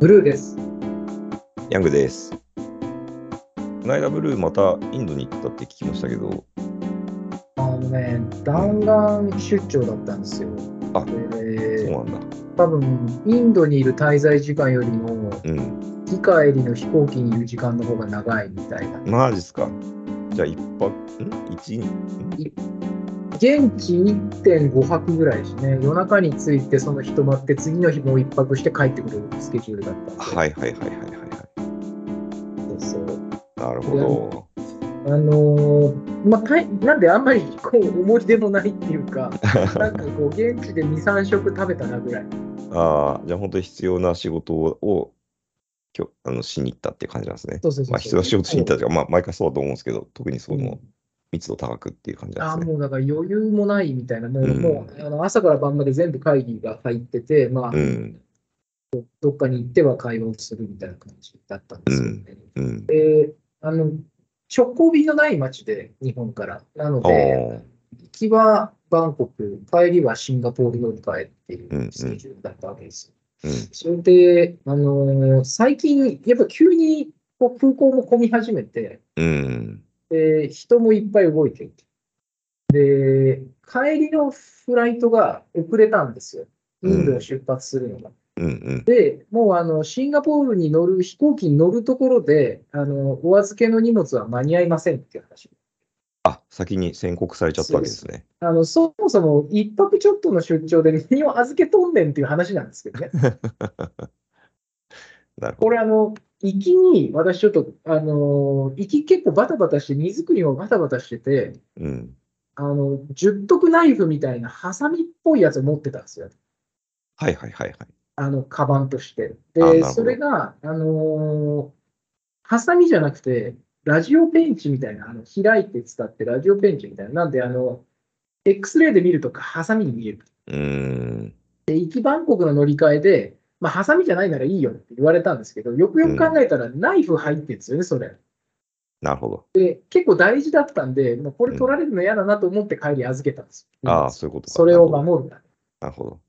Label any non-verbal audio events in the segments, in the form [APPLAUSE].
ブルーです。ヤングです。この間ブルーまたインドに行ったって聞きましたけど、あのね、弾丸出張だったんですよ。あでそうなんだ。多分、インドにいる滞在時間よりも、うん。行き帰りの飛行機にいる時間の方が長いみたいな。マジっすか。じゃあ一泊、ん？一ん現地1.5泊ぐらいですね。夜中に着いて、その日泊まって、次の日もう1泊して帰ってくるスケジュールだった。はいはいはいはいはいはい。そうそうなるほど。あのーまあ、たいなんであんまりこう思い出もないっていうか、[LAUGHS] なんかこう、現地で2、3食食べたなぐらい。ああ、じゃあ本当に必要な仕事を今日あのしに行ったっていう感じなんですね。そうそうそうそうまあ必要な仕事しに行ったっていうか、まあ毎回そうだと思うんですけど、特にそのうん密度高くっていう感じですね。もうだから余裕もないみたいな、もう,、うんもうあの朝から晩まで全部会議が入ってて、まあ、うん。どっかに行っては会話をするみたいな感じだったんですよね。うん。であの直行便のない街で、日本から。なのあで、あ。行きはバンコク、帰りはシンガポール乗り換えっていうスケジュールだったわけですよ。うん。それで、あの最近、やっぱ急にこう空港も混み始めて、うん。で、人もいっぱい動いてる。で、帰りのフライトが遅れたんですよ。インドを出発するのが。うんうん。で、もうあのシンガポールに乗る飛行機に乗るところで、あのお預けの荷物は間に合いませんっていう話。あ、先に宣告されちゃったわけですね。あのそもそも一泊ちょっとの出張で何を預けとんねんっていう話なんですけどね。[LAUGHS] なるほど。これあの、行きに私ちょっと、あの行き結構バタバタして、荷造りもバタバタしてて、うん。あの、十徳ナイフみたいなハサミっぽいやつを持ってたんですよ。はいはいはいはい。あの、カバンとして。で、それが、あのーハサミじゃなくて、ラジオペンチみたいな、あの開いて使ってラジオペンチみたいな。なんで、あの、X レイで見るとハサミに見える。うーん。で、行きバンコクの乗り換えで、まあ、ハサミじゃないならいいよって言われたんですけど、よくよく考えたらナイフ入ってるんですよね、それ。なるほど。で、結構大事だったんで、もうこれ取られるの嫌だなと思って帰り預けたんですよ。ああ、そういうことか。それを守るためなるほど。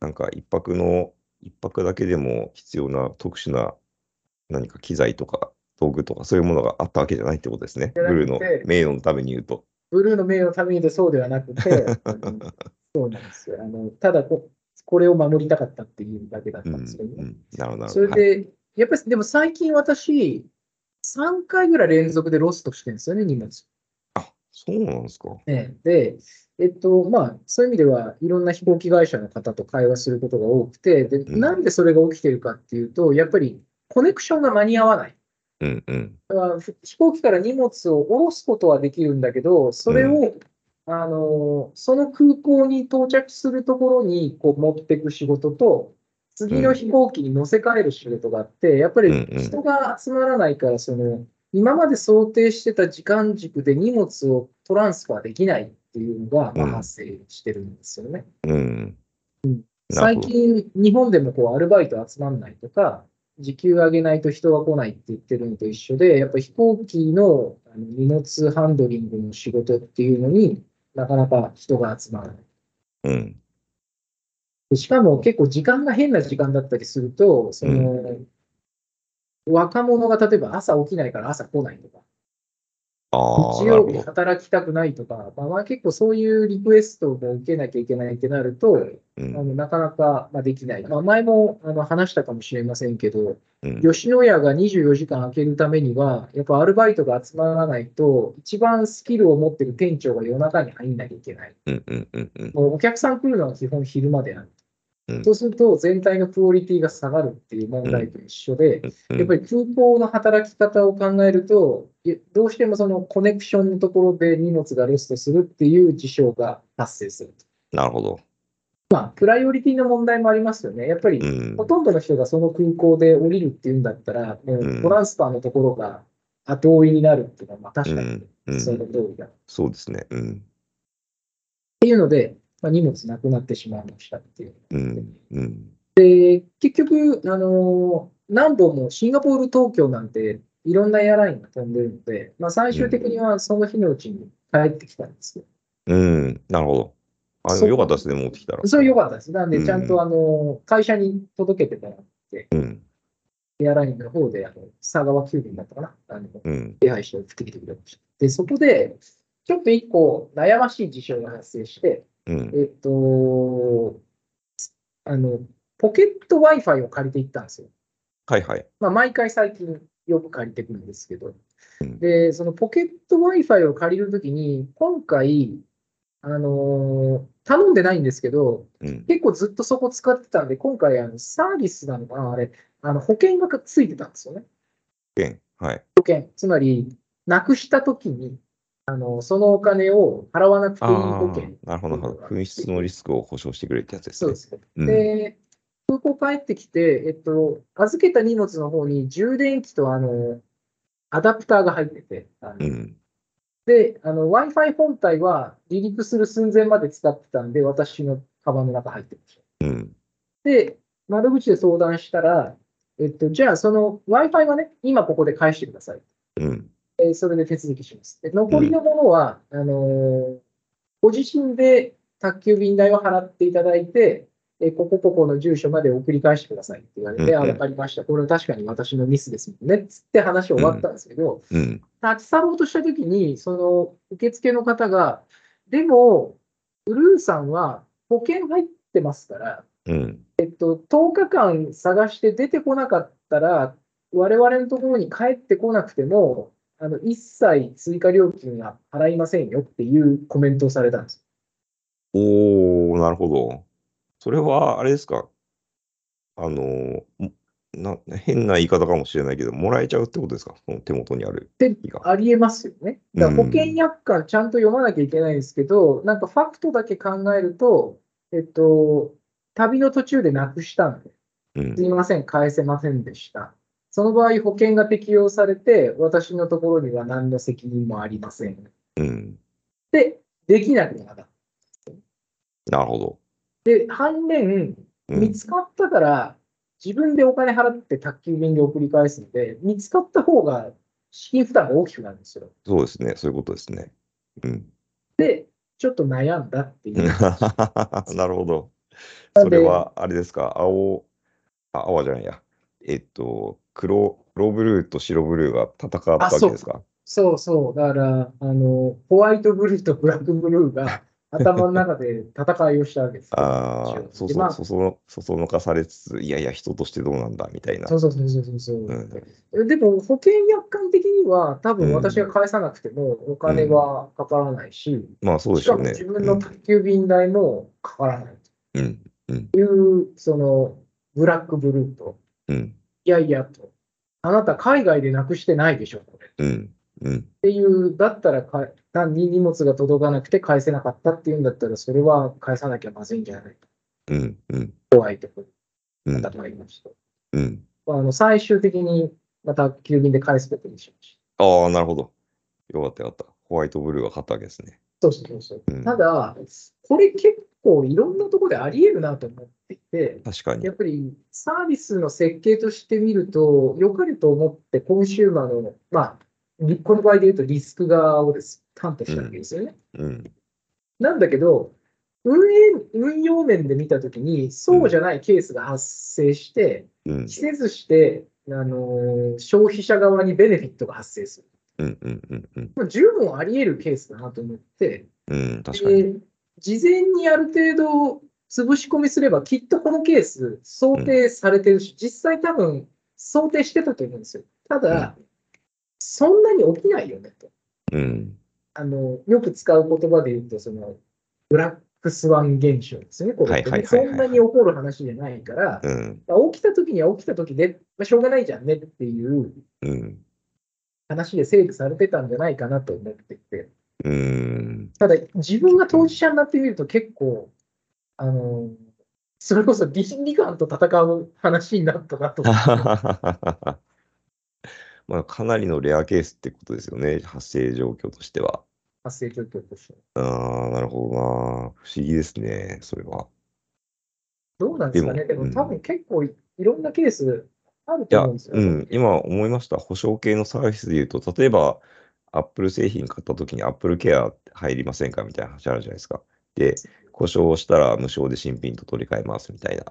なんか一泊の、一泊だけでも必要な特殊な何か機材とか道具とかそういうものがあったわけじゃないってことですね。ブルーの名誉のために言うと。ブルーの名誉のためにでそうではなくて、[LAUGHS] そうなんですよ。あのただこ、これを守りたかったっていうだけだったうんんですけどね。うん、なるほど、そ。れで、やっぱり、でも最近私、3回ぐらい連続でロストしてるんですよね、荷物。あ、そうなんですか。ね、で、えっと、まあ、そういう意味では、いろんな飛行機会社の方と会話することが多くて、で、うんなんでそれが起きてるかっていうと、やっぱりコネクションが間に合わない。うんうん。飛行機から荷物を下ろすことはできるんだけど、それを、あのその空港に到着するところにこう持っていく仕事と、次の飛行機に乗せ替える仕事があって、やっぱり人が集まらないから、その今まで想定してた時間軸で荷物をトランスファーできないっていうのが、発生してるんですよね。うん。な最。近、日本でもこうアルバイト集まんないとか、時給上げないと人が来ないって言ってるのと一緒で、やっぱり飛行機の荷物ハンドリングの仕事っていうのになかなか人が集まらない。うん。でしかも結構時間が変な時間だったりすると、その、若者が例えば朝起きないから朝来ないとか、日曜日。働きたくないとか、まあ、まあ結構そういうリクエストを受けなきゃいけないってなると、うんあのなかなかまあできない。まあ、前もあの話したかもしれませんけど、うん吉野家が24時間開けるためには、やっぱアルバイトが集まらないと、一番スキルを持ってる店長が夜中に入んなきゃいけない。うんうんうんうんもうお客さん来るのは基本昼までなんでうんそうすると全体のクオリティが下がるっていう問題と一緒で、うん。やっぱり空港の働き方を考えると、どうしてもそのコネクションのところで荷物がロストするっていう事象が発生すると。なるほど。まあ、プライオリティの問題もありますよね。やっぱりうんほ。とんどの人がその空港で降りるっていうんだったら、トランスファーのところが後追いになるっていうのは、まあ確かにうんうんその通りだ。っそうですね。うん。ていうので、まあ、荷物なくなってしまいましたっていう。うん。うん。で、結局、あの何本もシンガポール、東京なんていろんなエアラインが飛んでるので、まあ、最終的にはその日のうちに帰ってきたんですよ。うん。なるほど。あ、でそうもよかったですね、持ってきたら。それ良かったです。なんで、うんちゃんとあの会社に届けてもらって、うん。エアラインの方で、あの、佐川急便だったかな？あの、うん。手配して送ってきてくれました。で、そこで、ちょっと一個悩ましい事象が発生して、うん。えっと、あの、ポケット Wi-Fi を借りていったんですよ。はいはい。まあ、毎回最近よく借りてくるんですけどうん。で、そのポケット Wi-Fi を借りるときに、今回、あのー頼んでないんですけど、うん。結構ずっとそこ使ってたんで、今回、あの、サービスなのかなあれ、あの、保険がついてたんですよね。件はい。保険。つまり、なくしたときに、あの、そのお金を払わなくていいあ保険。あ、なるほど、なるほど。紛失のリスクを保証してくれるってやつですね。そうですね。うんで、空港帰ってきて、えっと、預けた荷物の方に充電器とあの、アダプターが入ってて、うん。で、あの、Wi-Fi 本体は離陸する寸前まで使ってたんで、私のカバンの中入ってました。うん。で、窓口で相談したら、えっと、じゃあその Wi-Fi はね、今ここで返してください。うん。えーそれで手続きします。で残りのものは、あのーご自身で宅急便代を払っていただいて、えーここここの住所まで送り返してくださいって言われて、うんうんあ、わかりました。これは確かに私のミスですもんね。つって話終わったんですけど、うん。立ち去ろうとしたときに、その受付の方が、でも、ブルーさんは保険入ってますから、うん。えっと、10日間探して出てこなかったら、我々のところに帰ってこなくても、あの一切追加料金は払いませんよっていうコメントをされたんです。おー、なるほど。それは、あれですか？あのな変な言い方かもしれないけど、もらえちゃうってことですか？その手元にあるで日が。ありえますよね。だからうん保険約款ちゃんと読まなきゃいけないんですけど、なんかファクトだけ考えると、えっと、旅の途中でなくしたんで、うんす。いません、返せませんでした。その場合、保険が適用されて、私のところには何の責任もありません。うん。で、できなくなった。なるほど。で、反面、うん見つかったから、自分でお金払って宅急便で送り返すので、見つかった方が資金負担が大きくなるんですよ。そうですね。そういうことですね。うん。で、ちょっと悩んだっていう。[LAUGHS] なるほど。それは、あれですか、青、あ、青じゃないや。えっと、黒、黒ブルーと白ブルーが戦ったわけですか？そうそう。だから、あの、ホワイトブルーとブラックブルーが [LAUGHS] 頭の中で戦いをしたわけですよ。ああ、そうそう、でまあそその、そそのかされつつ、いやいや、人としてどうなんだ、みたいなそ。うそうそうそうそう。うんでも、保険約款的には、多分うん私が返さなくてもお金はかからないし、まあ、そうでししょうね。かも自分の宅急便代もかからないうん、うん、という、その、ブラックブルーと、うん、いやいやと、あなた海外でなくしてないでしょ、これ。っうん、うん、ていう、だったらか、単に荷物が届かなくて返せなかったっていうんだったら、それは返さなきゃまずいんじゃないか。うん、うん、怖いとこうんろだと思いました。うん。あの最終的にまた急便で返すことにしました。ああ、なるほど。よかったよかった。ホワイトブルーが勝ったわけですね。そうそうそうそう。うんただ、これ結構いろんなところであり得るなと思っていて、確かにや。っぱりサービスの設計として見ると、良かれと思ってコンシューマーの、まあ、リこの場合で言うとリスク側をです担保したわけですよね。うん、なんだけど、運営、運用面で見たときに、そうじゃないケースが発生して、うん、着せずして、あのー消費者側にベネフィットが発生する。うん、うん、うん、うん、まあ、十分あり得るケースだなと思って、うん、確かに。で事前にある程度潰し込みすれば、きっとこのケース想定されてるし、実際多分想定してたと思うんですよ。ただ、そんなに起きないよねと。うん、あのよく使う言葉で言うと、そのブラックスワン現象ですよね。これそんなに起こる話じゃないから、起きた時には起きた時で、まあ、しょうがないじゃんねっていううん、話で整理されてたんじゃないかなと思っていて。うん。ただ、自分が当事者になってみると結構、あの、それこそ倫理観と戦う話になったなと思って。[LAUGHS] まあ、かなりのレアケースってことですよね、発生状況としては。発生状況として。ああ、なるほどな。不思議ですね、それは。どうなんですかね。でもでも多分結構いろんなケースあると思うんですよ。うん、今思いました。保証系のサービスで言うと、例えば、アップル製品買ったときにアップルケア入りませんかみたいな話あるじゃないですか。で、故障したら無償で新品と取り替えますみたいな。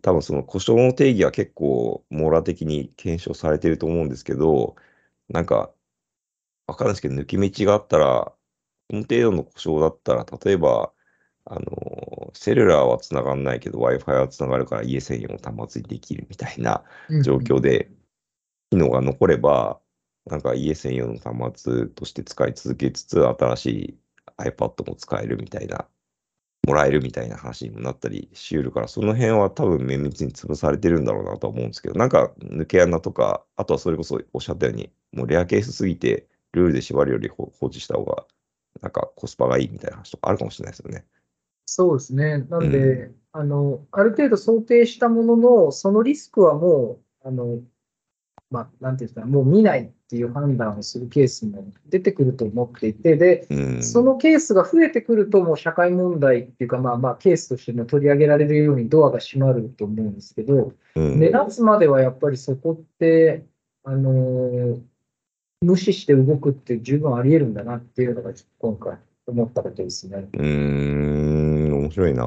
多分その故障の定義は結構網羅的に検証されてると思うんですけど、なんか、わかんないですけど、抜き道があったら、この程度の故障だったら、例えば、あの、セルラーは繋がんないけど、Wi-Fi は繋がるから家専用の端末にできるみたいな状況で、機能が残れば、なんか家専用の端末として使い続けつつ、新しい iPad も使えるみたいな、もらえるみたいな話にもなったりしうるから、その辺は多分綿密に潰されてるんだろうなとは思うんですけど、なんか抜け穴とか、あとはそれこそおっしゃったように、もうレアケースすぎて、ルールで縛るより放置した方が、なんかコスパがいいみたいな話とかあるかもしれないですよね。そうですね。なんで、うん、あの、ある程度想定したものの、そのリスクはもう、あの、まあ、なんていうんですか、もう見ないっていう判断をするケースも出てくると思っていて、で、うん、そのケースが増えてくると、もう社会問題っていうか、まあまあ、ケースとしても取り上げられるようにドアが閉まると思うんですけど、うん、目立つまではやっぱりそこって、あのー、無視して動くって十分あり得るんだなっていうのが、今回思ったことですね。うーん、面白いな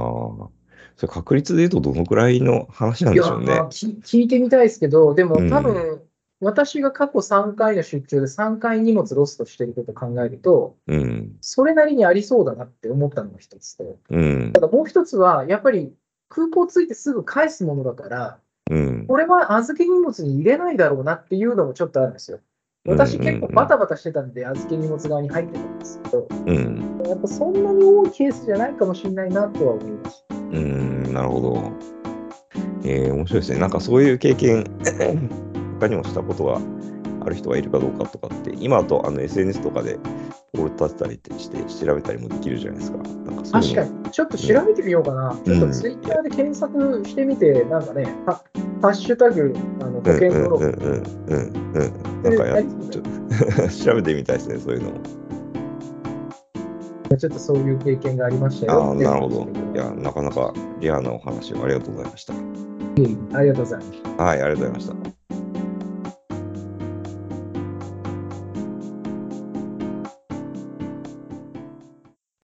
それ確率で言うとどのくらいの話なんでしょうね。いや聞いてみたいですけど、でも多分、私が過去3回の出張で3回荷物ロストしてることを考えると、うん、それなりにありそうだなって思ったのが一つと、うん、ただもう一つは、やっぱり空港着いてすぐ返すものだから、うん、これは預け荷物に入れないだろうなっていうのもちょっとあるんですよ。私結構バタバタしてたんで、預け荷物側に入ってたんですけど、うん、やっぱそんなに多いケースじゃないかもしれないなとは思いました。うん、なるほど。えー、面白いですね。なんかそういう経験他にもしたことがある人がいるかどうかとかって、今だとあの SNS とかでポール立てたりして調べたりもできるじゃないですか。なんか確かに、ちょっと調べてみようかな。うん、ちょっとツイッターで検索してみて、なんかね、ハッシュタグ、あの保険登録。うんうんうんうん。なんかや、ちょ [LAUGHS] 調べてみたいですね、そういうのも。ちょっとそういう経験がありましたよ。あなるほど。いや、なかなかリアなお話をありがとうございました。ありがとうございました。はい、ありがとうございました。